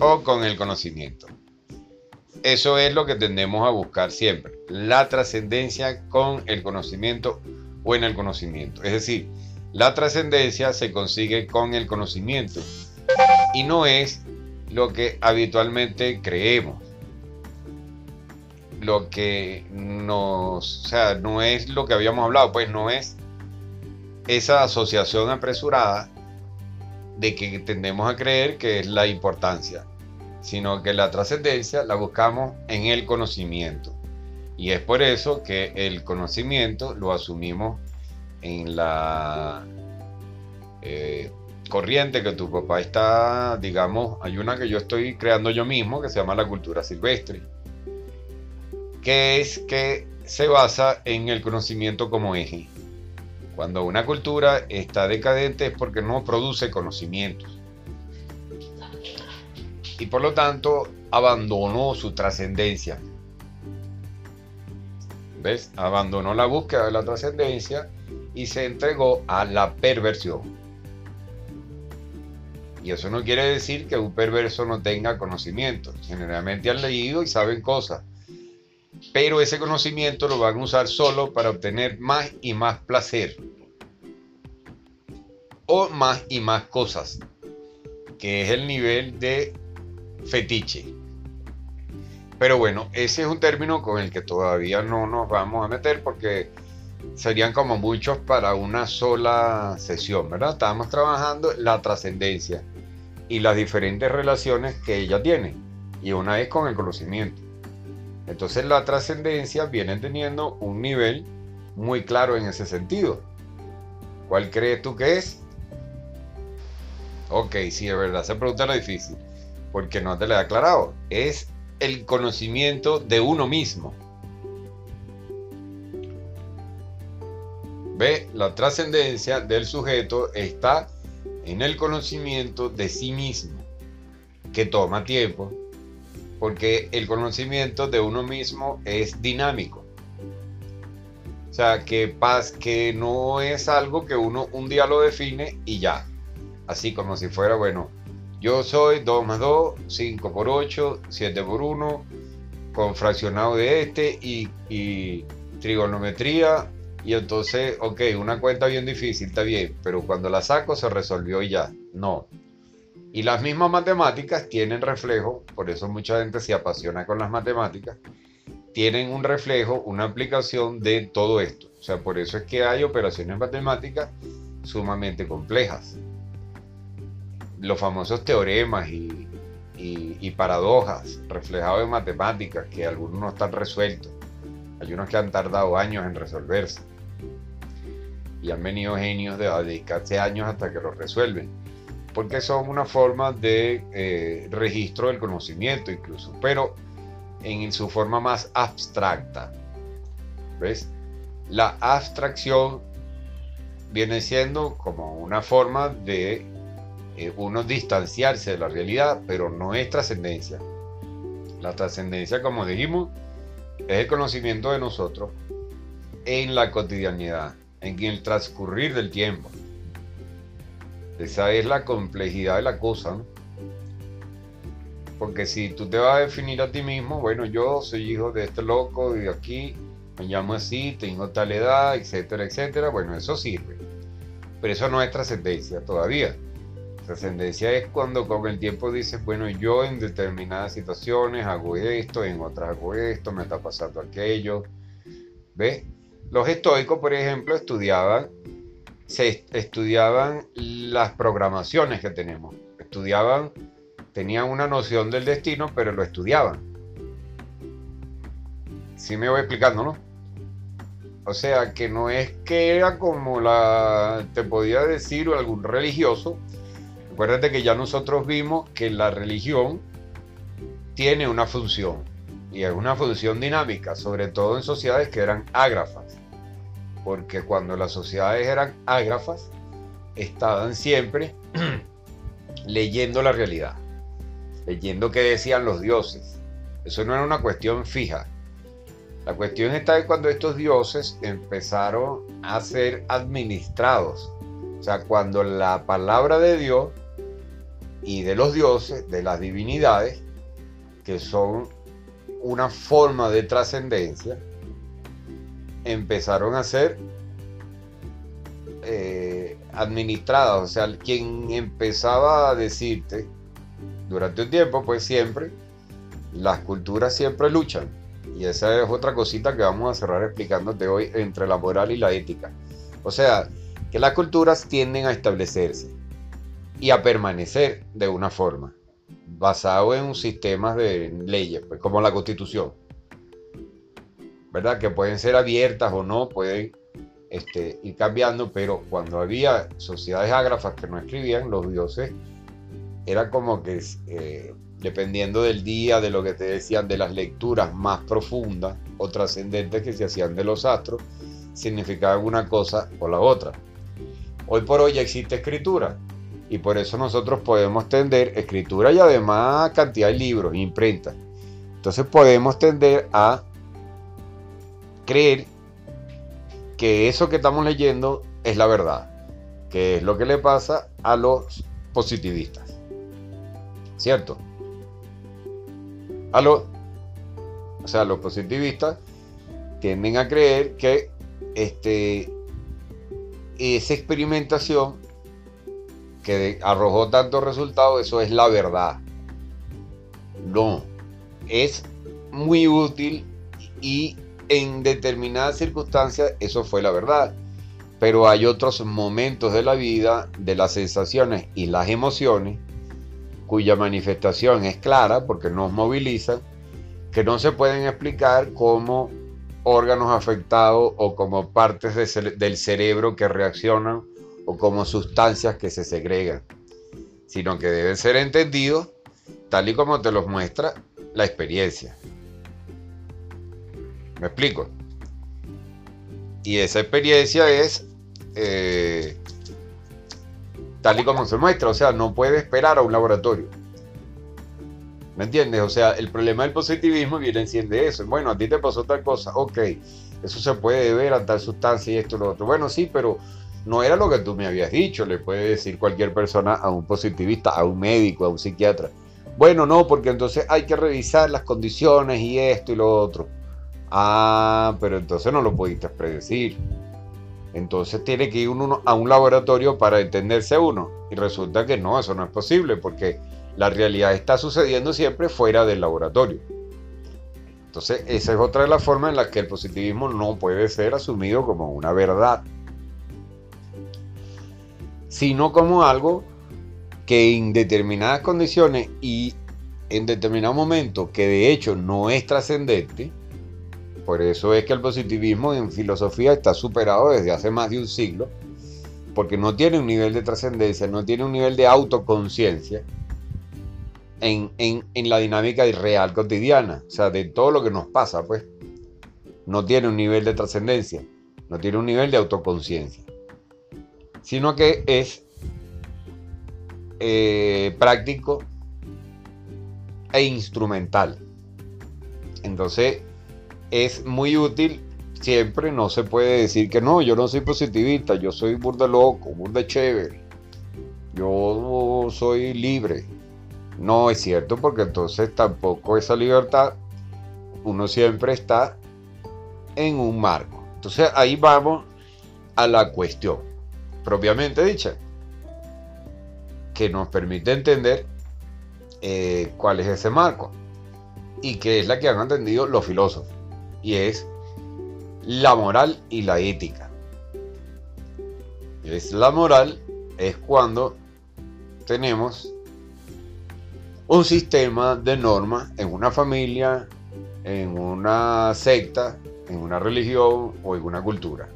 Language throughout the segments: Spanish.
o con el conocimiento. Eso es lo que tendemos a buscar siempre, la trascendencia con el conocimiento o en el conocimiento. Es decir, la trascendencia se consigue con el conocimiento y no es lo que habitualmente creemos. Lo que nos, o sea, no es lo que habíamos hablado, pues no es esa asociación apresurada de que tendemos a creer que es la importancia, sino que la trascendencia la buscamos en el conocimiento. Y es por eso que el conocimiento lo asumimos en la eh, corriente que tu papá está, digamos, hay una que yo estoy creando yo mismo que se llama la cultura silvestre, que es que se basa en el conocimiento como eje. Cuando una cultura está decadente es porque no produce conocimientos. Y por lo tanto abandonó su trascendencia. ¿Ves? Abandonó la búsqueda de la trascendencia y se entregó a la perversión. Y eso no quiere decir que un perverso no tenga conocimiento. Generalmente han leído y saben cosas. Pero ese conocimiento lo van a usar solo para obtener más y más placer. O más y más cosas. Que es el nivel de fetiche. Pero bueno, ese es un término con el que todavía no nos vamos a meter porque serían como muchos para una sola sesión, ¿verdad? Estamos trabajando la trascendencia y las diferentes relaciones que ella tiene. Y una es con el conocimiento. Entonces la trascendencia viene teniendo un nivel muy claro en ese sentido. ¿Cuál crees tú que es? Ok, sí, es verdad, se pregunta lo difícil, porque no te lo he aclarado. Es el conocimiento de uno mismo. Ve, la trascendencia del sujeto está en el conocimiento de sí mismo, que toma tiempo, porque el conocimiento de uno mismo es dinámico. O sea, que, paz, que no es algo que uno un día lo define y ya. Así como si fuera, bueno, yo soy 2 más 2, 5 por 8, 7 por 1, con fraccionado de este y, trigonometría y entonces, ok, una cuenta bien difícil, está bien, pero cuando la saco se resolvió y ya. No. Y las mismas matemáticas tienen reflejo, por eso mucha gente se apasiona con las matemáticas, tienen un reflejo, una aplicación de todo esto. O sea, por eso es que hay operaciones matemáticas sumamente complejas. Los famosos teoremas y, y paradojas reflejados en matemáticas, que algunos no están resueltos. Hay unos que han tardado años en resolverse y han venido genios de dedicarse años hasta que lo resuelven, porque son una forma de eh, registro del conocimiento incluso, pero en su forma más abstracta. ¿Ves? La abstracción viene siendo como una forma de eh, uno distanciarse de la realidad, pero no es trascendencia. La trascendencia, como dijimos, es el conocimiento de nosotros en la cotidianidad en el transcurrir del tiempo. Esa es la complejidad de la cosa. Porque si tú te vas a definir a ti mismo, bueno, yo soy hijo de este loco y aquí, me llamo así, tengo tal edad, etcétera, etcétera, bueno, eso sirve. Pero eso no es trascendencia todavía. Trascendencia es cuando con el tiempo dices, bueno, yo en determinadas situaciones hago esto, en otras hago esto, me está pasando aquello. ¿Ves? Los estoicos, por ejemplo, estudiaban, se estudiaban las programaciones que tenemos. Estudiaban, tenían una noción del destino, pero lo estudiaban. Sí me voy explicando, ¿no? O sea, que no es que era como la, te podía decir algún religioso. Acuérdate que ya nosotros vimos que la religión tiene una función y es una función dinámica, sobre todo en sociedades que eran ágrafas porque cuando las sociedades eran ágrafas, estaban siempre leyendo la realidad, leyendo qué decían los dioses. Eso no era una cuestión fija. La cuestión está cuando estos dioses empezaron a ser administrados. O sea, cuando la palabra de Dios y de los dioses, de las divinidades, que son una forma de trascendencia, empezaron a ser eh, administradas. O sea, quien empezaba a decirte durante un tiempo, pues siempre, las culturas siempre luchan. Y esa es otra cosita que vamos a cerrar explicándote hoy entre la moral y la ética. O sea, que las culturas tienden a establecerse y a permanecer de una forma, basado en un sistema de leyes, pues, como la constitución. ¿Verdad? Que pueden ser abiertas o no, pueden este, ir cambiando, pero cuando había sociedades ágrafas que no escribían, los dioses era como que, eh, dependiendo del día, de lo que te decían, de las lecturas más profundas o trascendentes que se hacían de los astros, significaba una cosa o la otra. Hoy por hoy ya existe escritura y por eso nosotros podemos tender escritura y además cantidad de libros, imprenta. Entonces podemos tender a creer que eso que estamos leyendo es la verdad, que es lo que le pasa a los positivistas. ¿Cierto? A los, o sea, los positivistas tienden a creer que este, esa experimentación que arrojó tantos resultados, eso es la verdad. No, es muy útil y en determinadas circunstancias eso fue la verdad. Pero hay otros momentos de la vida, de las sensaciones y las emociones, cuya manifestación es clara porque nos movilizan, que no se pueden explicar como órganos afectados o como partes del cerebro que reaccionan como sustancias que se segregan, sino que deben ser entendidos tal y como te los muestra la experiencia. ¿Me explico? Y esa experiencia es eh, tal y como se muestra, o sea, no puede esperar a un laboratorio. ¿Me entiendes? O sea, el problema del positivismo viene siendo eso. Bueno, a ti te pasó tal cosa, ok, eso se puede ver a tal sustancia y esto y lo otro. Bueno, sí, pero no era lo que tú me habías dicho, le puede decir cualquier persona a un positivista, a un médico, a un psiquiatra. Bueno, no, porque entonces hay que revisar las condiciones y esto y lo otro. Ah, pero entonces no lo pudiste predecir. Entonces tiene que ir uno a un laboratorio para entenderse uno. Y resulta que no, eso no es posible porque la realidad está sucediendo siempre fuera del laboratorio. Entonces esa es otra de las formas en las que el positivismo no puede ser asumido como una verdad sino como algo que en determinadas condiciones y en determinado momento, que de hecho no es trascendente, por eso es que el positivismo en filosofía está superado desde hace más de un siglo, porque no tiene un nivel de trascendencia, no tiene un nivel de autoconciencia en, en, la dinámica real cotidiana, o sea, de todo lo que nos pasa, pues, no tiene un nivel de trascendencia, no tiene un nivel de autoconciencia sino que es eh, práctico e instrumental. Entonces es muy útil siempre, no se puede decir que no, yo no soy positivista, yo soy burda loco, burda chévere, yo soy libre. No es cierto porque entonces tampoco esa libertad, uno siempre está en un marco. Entonces ahí vamos a la cuestión propiamente dicha, que nos permite entender eh, cuál es ese marco y que es la que han entendido los filósofos, y es la moral y la ética. Es la moral es cuando tenemos un sistema de normas en una familia, en una secta, en una religión o en una cultura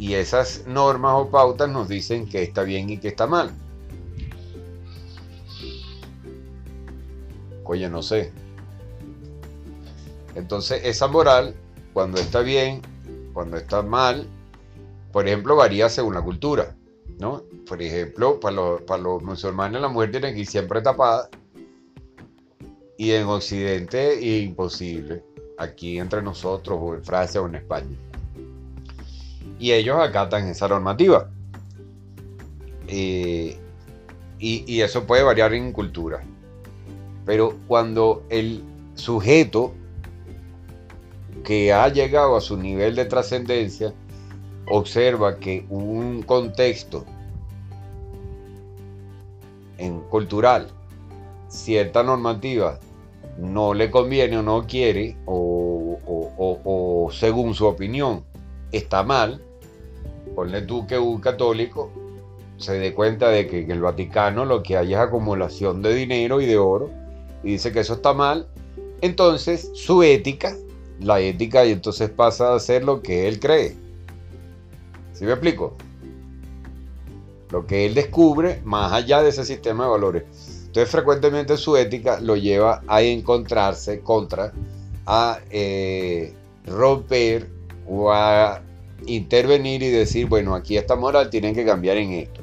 y esas normas o pautas nos dicen que está bien y que está mal. Oye, no sé. Entonces, esa moral, cuando está bien, cuando está mal, por ejemplo, varía según la cultura. ¿no? Por ejemplo, para los, musulmanes la mujer tiene que ir siempre tapada. Y en Occidente imposible. Aquí entre nosotros, o en Francia o en España y ellos acatan esa normativa. Y, eso puede variar en cultura. Pero cuando el sujeto que ha llegado a su nivel de trascendencia observa que un contexto en cultural, cierta normativa no le conviene o no quiere, o, según su opinión está mal, ponle tú que un católico se dé cuenta de que en el Vaticano lo que hay es acumulación de dinero y de oro, y dice que eso está mal, entonces su ética, la ética, y entonces pasa a ser lo que él cree. ¿Sí me explico? Lo que él descubre más allá de ese sistema de valores. Entonces frecuentemente su ética lo lleva a encontrarse contra, a eh, romper o a intervenir y decir, bueno, aquí esta moral tienen que cambiar en esto.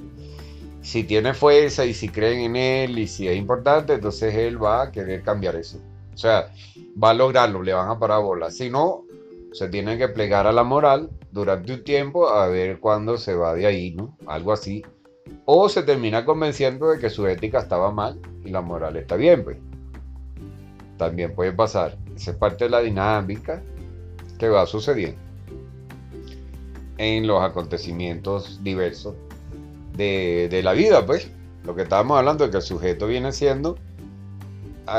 Si tiene fuerza y si creen en él y si es importante, entonces él va a querer cambiar eso. O sea, va a lograrlo, le van a parar bola. Si no, se tiene que plegar a la moral durante un tiempo a ver cuándo se va de ahí, ¿no? Algo así. O se termina convenciendo de que su ética estaba mal y la moral está bien, pues. También puede pasar. Esa es parte de la dinámica que va sucediendo en los acontecimientos diversos de, la vida, pues. Lo que estábamos hablando es que el sujeto viene siendo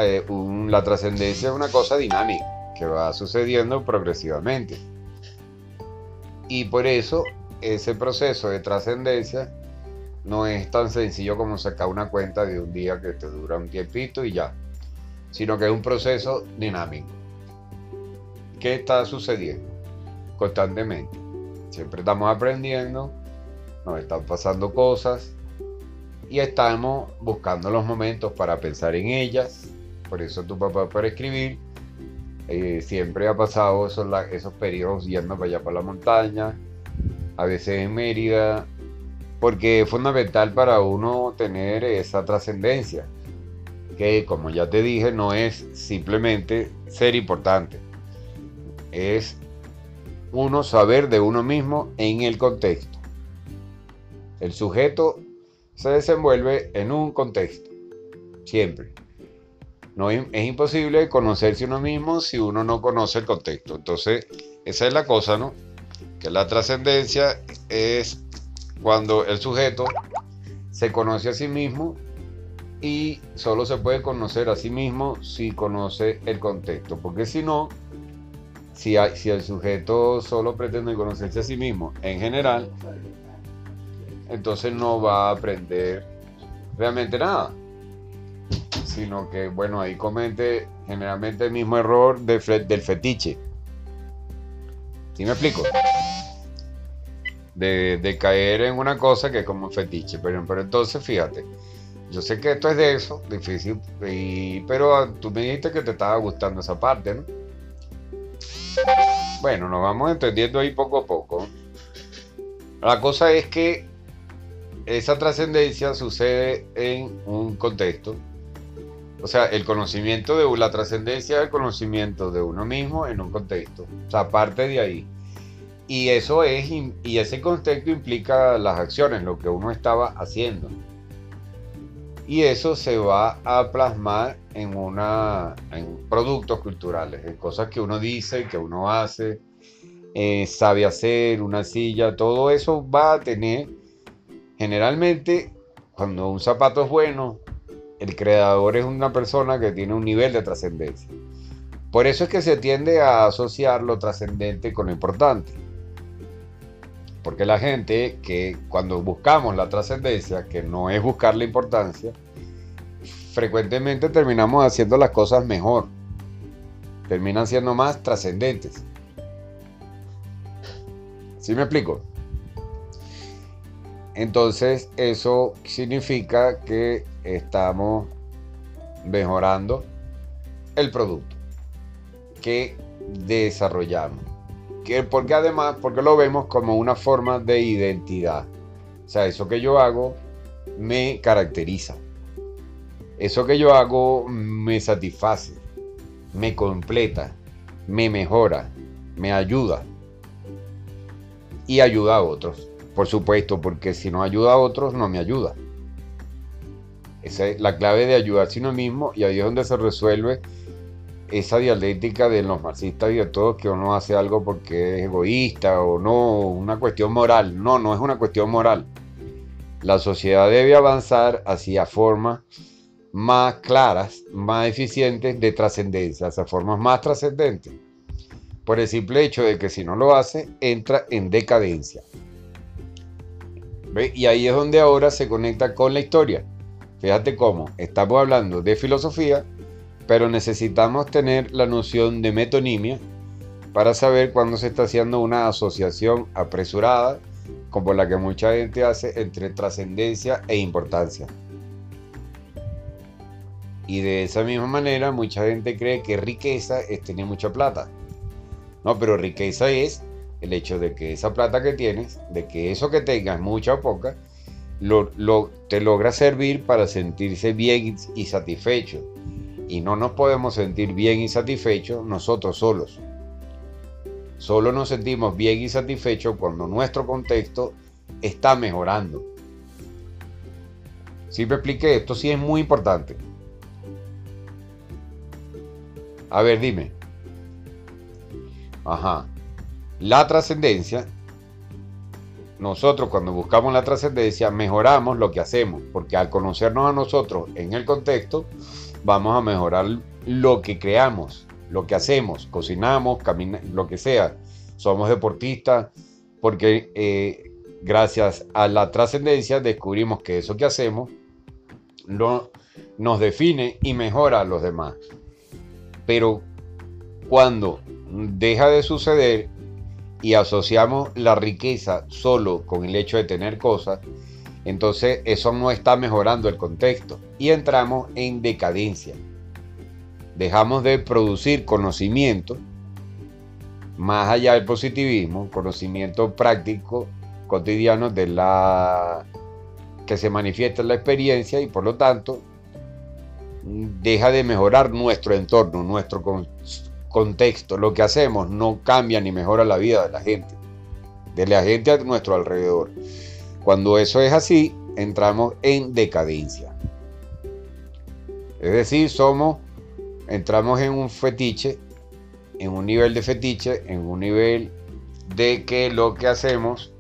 eh, la trascendencia es una cosa dinámica que va sucediendo progresivamente. Y por eso ese proceso de trascendencia no es tan sencillo como sacar una cuenta de un día que te dura un tiempito y ya, sino que es un proceso dinámico. ¿Qué está sucediendo? Constantemente. Siempre estamos aprendiendo, nos están pasando cosas y estamos buscando los momentos para pensar en ellas. Por eso tu papá para escribir eh, siempre ha pasado esos, esos periodos yendo para allá para la montaña, a veces en Mérida, porque es fundamental para uno tener esa trascendencia, que como ya te dije, no es simplemente ser importante, es uno saber de uno mismo en el contexto. El sujeto se desenvuelve en un contexto, siempre. No, es imposible conocerse uno mismo si uno no conoce el contexto. Entonces, esa es la cosa, ¿no? Que la trascendencia es cuando el sujeto se conoce a sí mismo y solo se puede conocer a sí mismo si conoce el contexto, porque si no, si, si el sujeto solo pretende conocerse a sí mismo en general, entonces no va a aprender realmente nada, sino que, bueno, ahí comente generalmente el mismo error del fetiche. ¿Sí me explico? de, caer en una cosa que es como un fetiche. Pero, pero entonces, fíjate, yo sé que esto es de eso, difícil, pero tú me dijiste que te estaba gustando esa parte, ¿no? Bueno, nos vamos entendiendo ahí poco a poco. La cosa es que esa trascendencia sucede en un contexto. O sea, el conocimiento de la trascendencia el conocimiento de uno mismo en un contexto. O sea, parte de ahí. Y eso es, y ese contexto implica las acciones, lo que uno estaba haciendo. Y eso se va a plasmar en una en productos culturales, en cosas que uno dice, que uno hace, eh, sabe hacer, una silla, todo eso va a tener, generalmente, cuando un zapato es bueno, el creador es una persona que tiene un nivel de trascendencia. Por eso es que se tiende a asociar lo trascendente con lo importante. Porque la gente que cuando buscamos la trascendencia, que no es buscar la importancia, frecuentemente terminamos haciendo las cosas mejor. Terminan siendo más trascendentes. ¿Sí me explico? Entonces eso significa que estamos mejorando el producto que desarrollamos porque además, porque lo vemos como una forma de identidad. O sea, eso que yo hago me caracteriza. Eso que yo hago me satisface, me completa, me mejora, me ayuda. Y ayuda a otros, por supuesto, porque si no ayuda a otros, no me ayuda. Esa es la clave de ayudarse a uno mismo y ahí es donde se resuelve esa dialéctica de los marxistas y de todos que uno hace algo porque es egoísta o no, una cuestión moral. No, no es una cuestión moral. La sociedad debe avanzar hacia formas más claras, más eficientes de trascendencia, hacia formas más trascendentes. Por el simple hecho de que si no lo hace, entra en decadencia. ¿Ve? Y ahí es donde ahora se conecta con la historia. Fíjate cómo estamos hablando de filosofía, pero necesitamos tener la noción de metonimia para saber cuándo se está haciendo una asociación apresurada, como la que mucha gente hace entre trascendencia e importancia. Y de esa misma manera, mucha gente cree que riqueza es tener mucha plata. No, pero riqueza es el hecho de que esa plata que tienes, de que eso que tengas, mucha o poca, te logra servir para sentirse bien y satisfecho. Y no nos podemos sentir bien y satisfechos nosotros solos. Solo nos sentimos bien y satisfechos cuando nuestro contexto está mejorando. Si me expliqué, esto sí es muy importante. A ver, dime. Ajá. La trascendencia, nosotros cuando buscamos la trascendencia mejoramos lo que hacemos, porque al conocernos a nosotros en el contexto, vamos a mejorar lo que creamos, lo que hacemos, cocinamos, caminamos, lo que sea. Somos deportistas porque eh, gracias a la trascendencia descubrimos que eso que hacemos no, nos define y mejora a los demás. Pero cuando deja de suceder y asociamos la riqueza solo con el hecho de tener cosas, entonces eso no está mejorando el contexto y entramos en decadencia. Dejamos de producir conocimiento más allá del positivismo, conocimiento práctico cotidiano de la que se manifiesta en la experiencia y por lo tanto deja de mejorar nuestro entorno, nuestro contexto. Lo que hacemos no cambia ni mejora la vida de la gente, de la gente a nuestro alrededor. Cuando eso es así, entramos en decadencia. Es decir, somos, entramos en un fetiche, en un nivel de fetiche, en un nivel de que lo que hacemos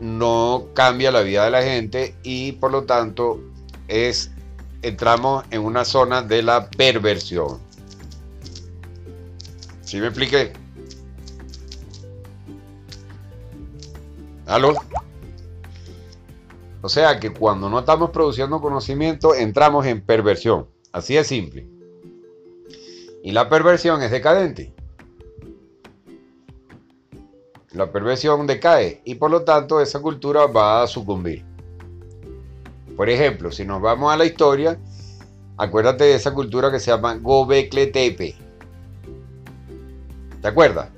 no cambia la vida de la gente y por lo tanto es entramos en una zona de la perversión. ¿Sí me expliqué? ¿Aló? O sea que cuando no estamos produciendo conocimiento, entramos en perversión. Así es simple. Y la perversión es decadente. La perversión decae y por lo tanto esa cultura va a sucumbir. Por ejemplo, si nos vamos a la historia, acuérdate de esa cultura que se llama Gobekli Tepe. ¿Te acuerdas?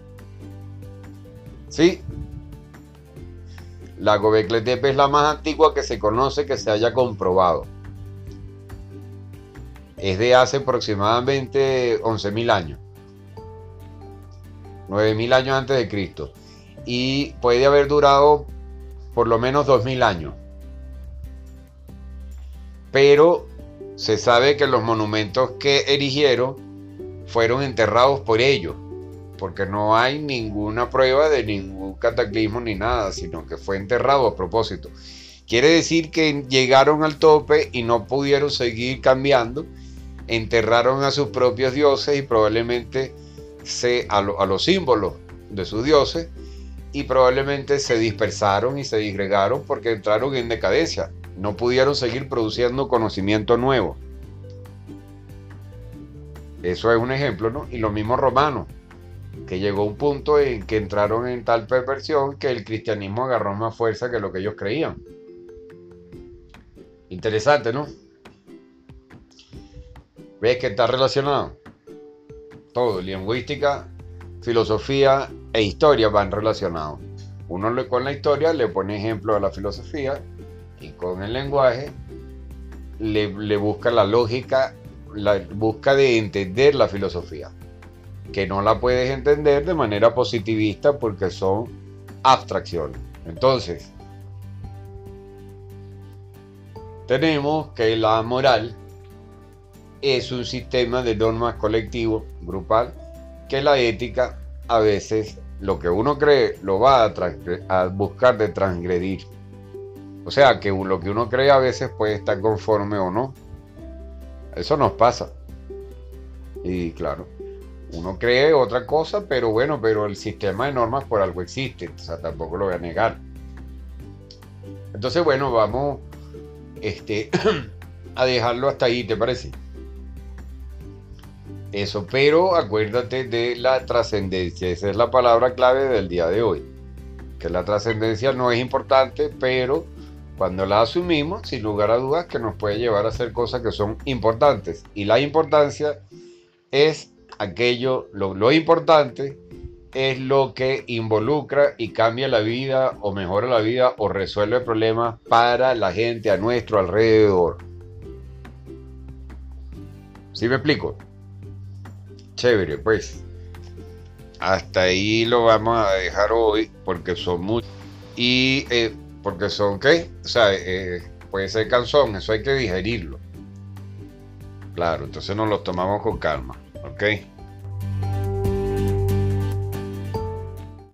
¿Sí? La Gobekli Tepe es la más antigua que se conoce que se haya comprobado. Es de hace aproximadamente 11.000 años. 9.000 años antes de Cristo. Y puede haber durado por lo menos 2.000 años pero se sabe que los monumentos que erigieron fueron enterrados por ellos, porque no hay ninguna prueba de ningún cataclismo ni nada, sino que fue enterrado a propósito. Quiere decir que llegaron al tope y no pudieron seguir cambiando, enterraron a sus propios dioses y probablemente se, a, a los símbolos de sus dioses y probablemente se dispersaron y se disgregaron porque entraron en decadencia no pudieron seguir produciendo conocimiento nuevo. Eso es un ejemplo, ¿no? Y los mismos romanos, que llegó un punto en que entraron en tal perversión que el cristianismo agarró más fuerza que lo que ellos creían. Interesante, ¿no? ¿Ves que está relacionado? Todo, lingüística, filosofía e historia van relacionados. Uno con la historia le pone ejemplo a la filosofía y con el lenguaje le, busca la lógica, la busca de entender la filosofía, que no la puedes entender de manera positivista porque son abstracciones. Entonces, tenemos que la moral es un sistema de normas colectivo, grupal, que la ética a veces lo que uno cree lo va a, buscar de transgredir. O sea, que lo que uno cree a veces puede estar conforme o no. Eso nos pasa. Y claro, uno cree otra cosa, pero bueno, pero el sistema de normas por algo existe. O sea, tampoco lo voy a negar. Entonces, bueno, vamos este, a dejarlo hasta ahí, ¿te parece? Eso, pero acuérdate de la trascendencia. Esa es la palabra clave del día de hoy. Que la trascendencia no es importante, pero cuando la asumimos, sin lugar a dudas, que nos puede llevar a hacer cosas que son importantes. Y la importancia es aquello, lo, importante es lo que involucra y cambia la vida o mejora la vida o resuelve problemas para la gente a nuestro alrededor. ¿Sí me explico? Chévere, pues. Hasta ahí lo vamos a dejar hoy porque son muchos. Y eh, porque son, ¿qué? O sea, eh, puede ser cansón, eso hay que digerirlo. Claro, entonces nos lo tomamos con calma, ¿ok?